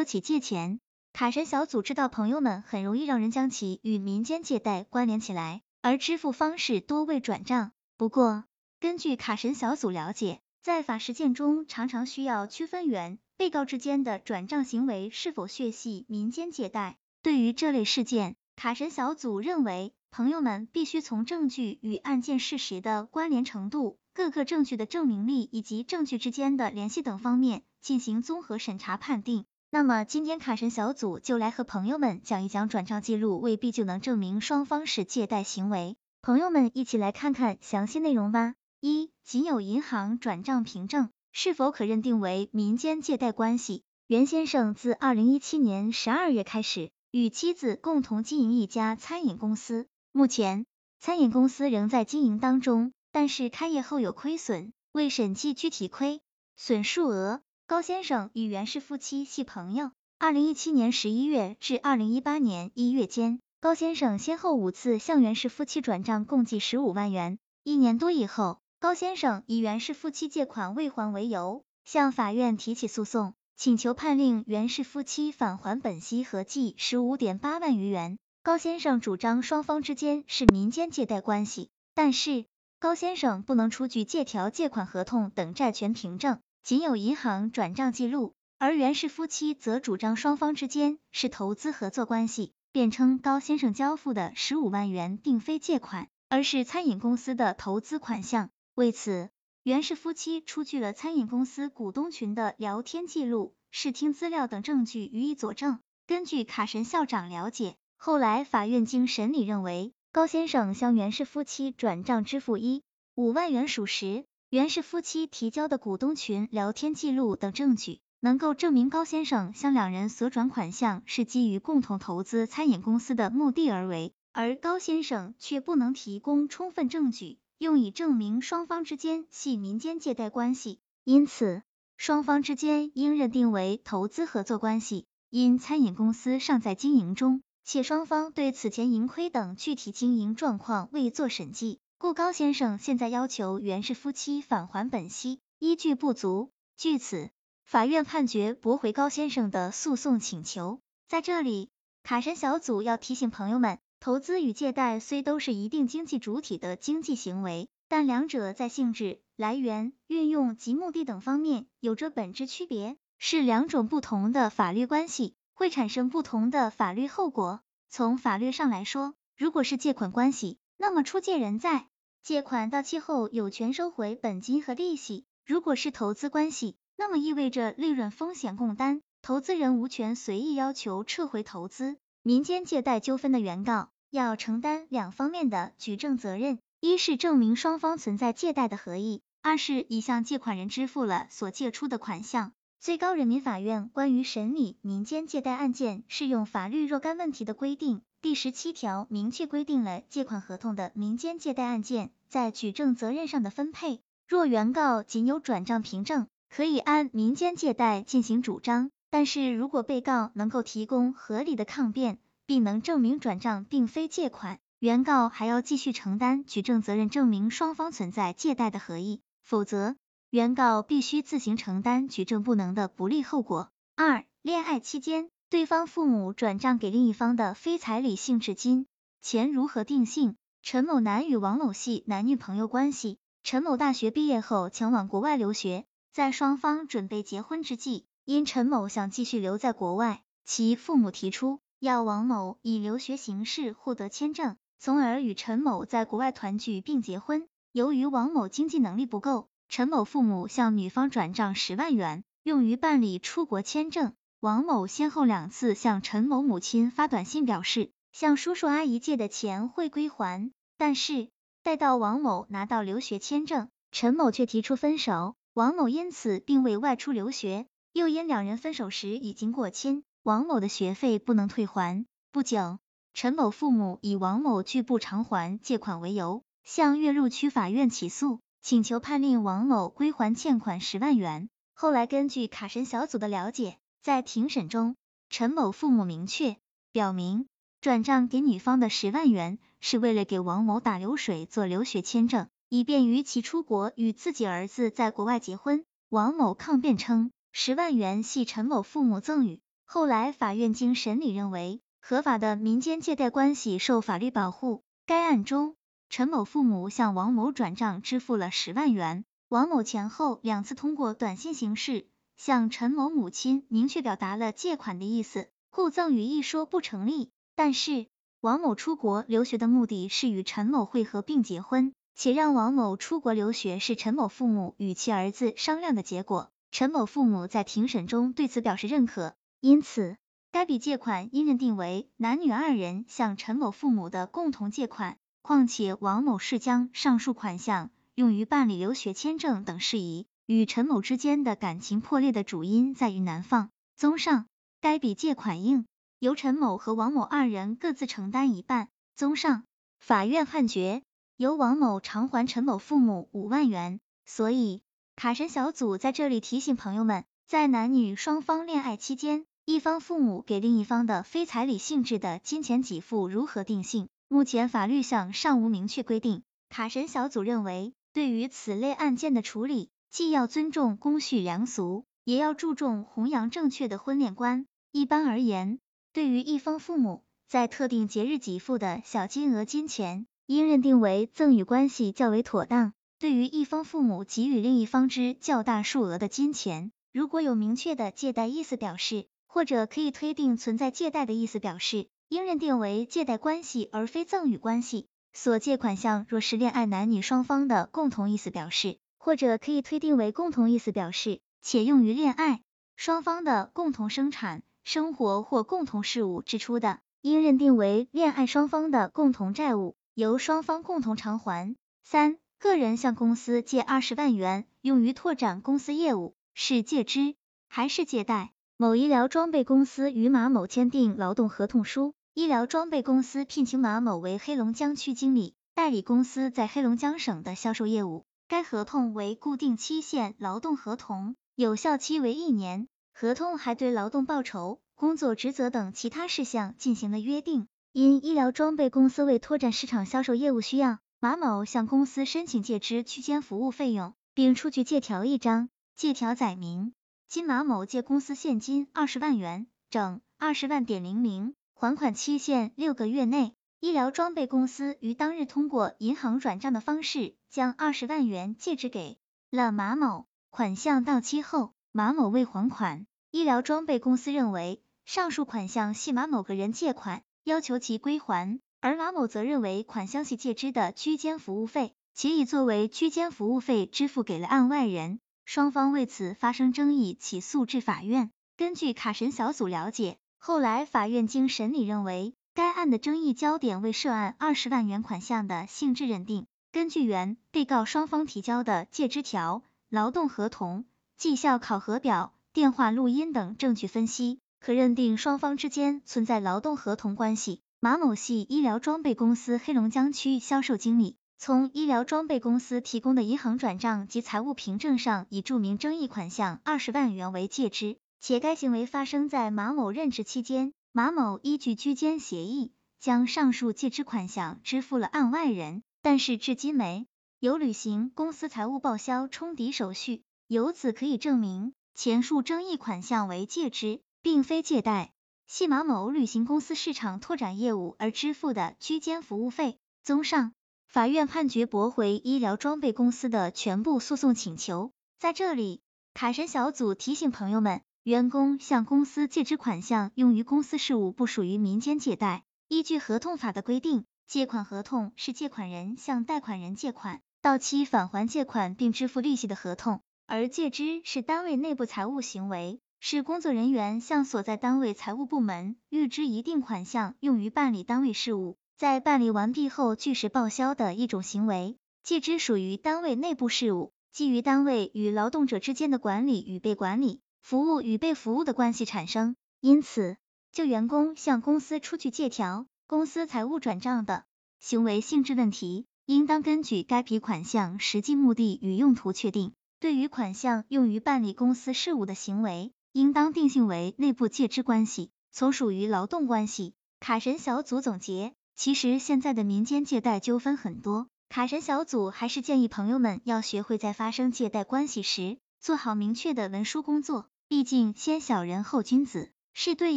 说起借钱。卡神小组知道朋友们很容易让人将其与民间借贷关联起来，而支付方式多为转账。不过，根据卡神小组了解，在法实践中常常需要区分原被告之间的转账行为是否血系民间借贷。对于这类事件，卡神小组认为，朋友们必须从证据与案件事实的关联程度、各个证据的证明力以及证据之间的联系等方面进行综合审查判定。那么今天卡神小组就来和朋友们讲一讲转账记录未必就能证明双方是借贷行为，朋友们一起来看看详细内容吧。一、仅有银行转账凭证是否可认定为民间借贷关系？袁先生自二零一七年十二月开始与妻子共同经营一家餐饮公司，目前餐饮公司仍在经营当中，但是开业后有亏损，未审计具体亏损数额。高先生与袁氏夫妻系朋友。二零一七年十一月至二零一八年一月间，高先生先后五次向袁氏夫妻转账共计十五万元。一年多以后，高先生以袁氏夫妻借款未还为由，向法院提起诉讼，请求判令袁氏夫妻返还本息合计十五点八万余元。高先生主张双方之间是民间借贷关系，但是高先生不能出具借条、借款合同等债权凭证。仅有银行转账记录，而袁氏夫妻则主张双方之间是投资合作关系，辩称高先生交付的十五万元并非借款，而是餐饮公司的投资款项。为此，袁氏夫妻出具了餐饮公司股东群的聊天记录、视听资料等证据予以佐证。根据卡神校长了解，后来法院经审理认为，高先生向袁氏夫妻转账支付一五万元属实。袁氏夫妻提交的股东群聊天记录等证据，能够证明高先生向两人所转款项是基于共同投资餐饮公司的目的而为，而高先生却不能提供充分证据，用以证明双方之间系民间借贷关系，因此双方之间应认定为投资合作关系。因餐饮公司尚在经营中，且双方对此前盈亏等具体经营状况未作审计。故高先生现在要求袁氏夫妻返还本息，依据不足，据此，法院判决驳回高先生的诉讼请求。在这里，卡神小组要提醒朋友们，投资与借贷虽都是一定经济主体的经济行为，但两者在性质、来源、运用及目的等方面有着本质区别，是两种不同的法律关系，会产生不同的法律后果。从法律上来说，如果是借款关系，那么出借人在借款到期后有权收回本金和利息。如果是投资关系，那么意味着利润风险共担，投资人无权随意要求撤回投资。民间借贷纠纷的原告要承担两方面的举证责任：一是证明双方存在借贷的合意；二是已向借款人支付了所借出的款项。最高人民法院关于审理民间借贷案件适用法律若干问题的规定。第十七条明确规定了借款合同的民间借贷案件在举证责任上的分配。若原告仅有转账凭证，可以按民间借贷进行主张；但是如果被告能够提供合理的抗辩，并能证明转账并非借款，原告还要继续承担举证责任，证明双方存在借贷的合意，否则原告必须自行承担举证不能的不利后果。二、恋爱期间。对方父母转账给另一方的非彩礼性质金钱如何定性？陈某男与王某系男女朋友关系。陈某大学毕业后前往国外留学，在双方准备结婚之际，因陈某想继续留在国外，其父母提出要王某以留学形式获得签证，从而与陈某在国外团聚并结婚。由于王某经济能力不够，陈某父母向女方转账十万元，用于办理出国签证。王某先后两次向陈某母亲发短信表示，向叔叔阿姨借的钱会归还，但是待到王某拿到留学签证，陈某却提出分手，王某因此并未外出留学，又因两人分手时已经过亲，王某的学费不能退还。不久，陈某父母以王某拒不偿还借款为由，向岳麓区法院起诉，请求判令王某归还欠款十万元。后来根据卡神小组的了解。在庭审中，陈某父母明确表明，转账给女方的十万元是为了给王某打流水做留学签证，以便于其出国与自己儿子在国外结婚。王某抗辩称，十万元系陈某父母赠与。后来法院经审理认为，合法的民间借贷关系受法律保护。该案中，陈某父母向王某转账支付了十万元，王某前后两次通过短信形式向陈某母亲明确表达了借款的意思，故赠与一说不成立。但是，王某出国留学的目的是与陈某会合并结婚，且让王某出国留学是陈某父母与其儿子商量的结果。陈某父母在庭审中对此表示认可，因此该笔借款应认定为男女二人向陈某父母的共同借款。况且王某是将上述款项用于办理留学签证等事宜，与陈某之间的感情破裂的主因在于男方。综上，该笔借款应。由陈某和王某二人各自承担一半。综上，法院判决由王某偿还陈某父母五万元。所以，卡神小组在这里提醒朋友们，在男女双方恋爱期间，一方父母给另一方的非彩礼性质的金钱给付如何定性？目前法律上尚无明确规定。卡神小组认为，对于此类案件的处理，既要尊重公序良俗，也要注重弘扬正确的婚恋观。一般而言，对于一方父母在特定节日给付的小金额金钱，应认定为赠与关系较为妥当。对于一方父母给予另一方之较大数额的金钱，如果有明确的借贷意思表示，或者可以推定存在借贷的意思表示，应认定为借贷关系而非赠与关系。所借款项若是恋爱男女双方的共同意思表示，或者可以推定为共同意思表示，且用于恋爱双方的共同生产。生活或共同事务支出的，应认定为恋爱双方的共同债务，由双方共同偿还。三、个人向公司借二十万元，用于拓展公司业务，是借支还是借贷？某医疗装备公司与马某签订劳动合同书，医疗装备公司聘请马某为黑龙江区经理，代理公司在黑龙江省的销售业务。该合同为固定期限劳动合同，有效期为一年。合同还对劳动报酬、工作职责等其他事项进行了约定。因医疗装备公司为拓展市场销售业务需要，马某向公司申请借支区间服务费用，并出具借条一张。借条载明，金马某借公司现金二十万元，整二十万点零零，还款期限六个月内。医疗装备公司于当日通过银行转账的方式，将二十万元借支给了马某。款项到期后，马某未还款。医疗装备公司认为上述款项系马某个人借款，要求其归还，而马某则认为款项系借支的居间服务费，且已作为居间服务费支付给了案外人，双方为此发生争议，起诉至法院。根据卡神小组了解，后来法院经审理认为，该案的争议焦点为涉案二十万元款项的性质认定。根据原被告双方提交的借支条、劳动合同、绩效考核表。电话录音等证据分析，可认定双方之间存在劳动合同关系。马某系医疗装备公司黑龙江区销售经理，从医疗装备公司提供的银行转账及财务凭证上已注明争议款项二十万元为借支，且该行为发生在马某任职期间。马某依据居间协议，将上述借支款项支付了案外人，但是至今没有履行公司财务报销冲抵手续，由此可以证明。前述争议款项为借支，并非借贷，系马某履行公司市场拓展业务而支付的居间服务费。综上，法院判决驳回医疗装备公司的全部诉讼请求。在这里，卡神小组提醒朋友们，员工向公司借支款项用于公司事务，不属于民间借贷。依据合同法的规定，借款合同是借款人向贷款人借款，到期返还借款并支付利息的合同。而借支是单位内部财务行为，是工作人员向所在单位财务部门预支一定款项用于办理单位事务，在办理完毕后据实报销的一种行为。借支属于单位内部事务，基于单位与劳动者之间的管理与被管理、服务与被服务的关系产生。因此，就员工向公司出具借条、公司财务转账的行为性质问题，应当根据该笔款项实际目的与用途确定。对于款项用于办理公司事务的行为，应当定性为内部借支关系，从属于劳动关系。卡神小组总结，其实现在的民间借贷纠纷很多，卡神小组还是建议朋友们要学会在发生借贷关系时，做好明确的文书工作，毕竟先小人后君子。是对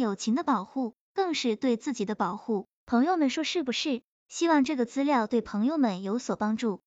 友情的保护，更是对自己的保护。朋友们说是不是？希望这个资料对朋友们有所帮助。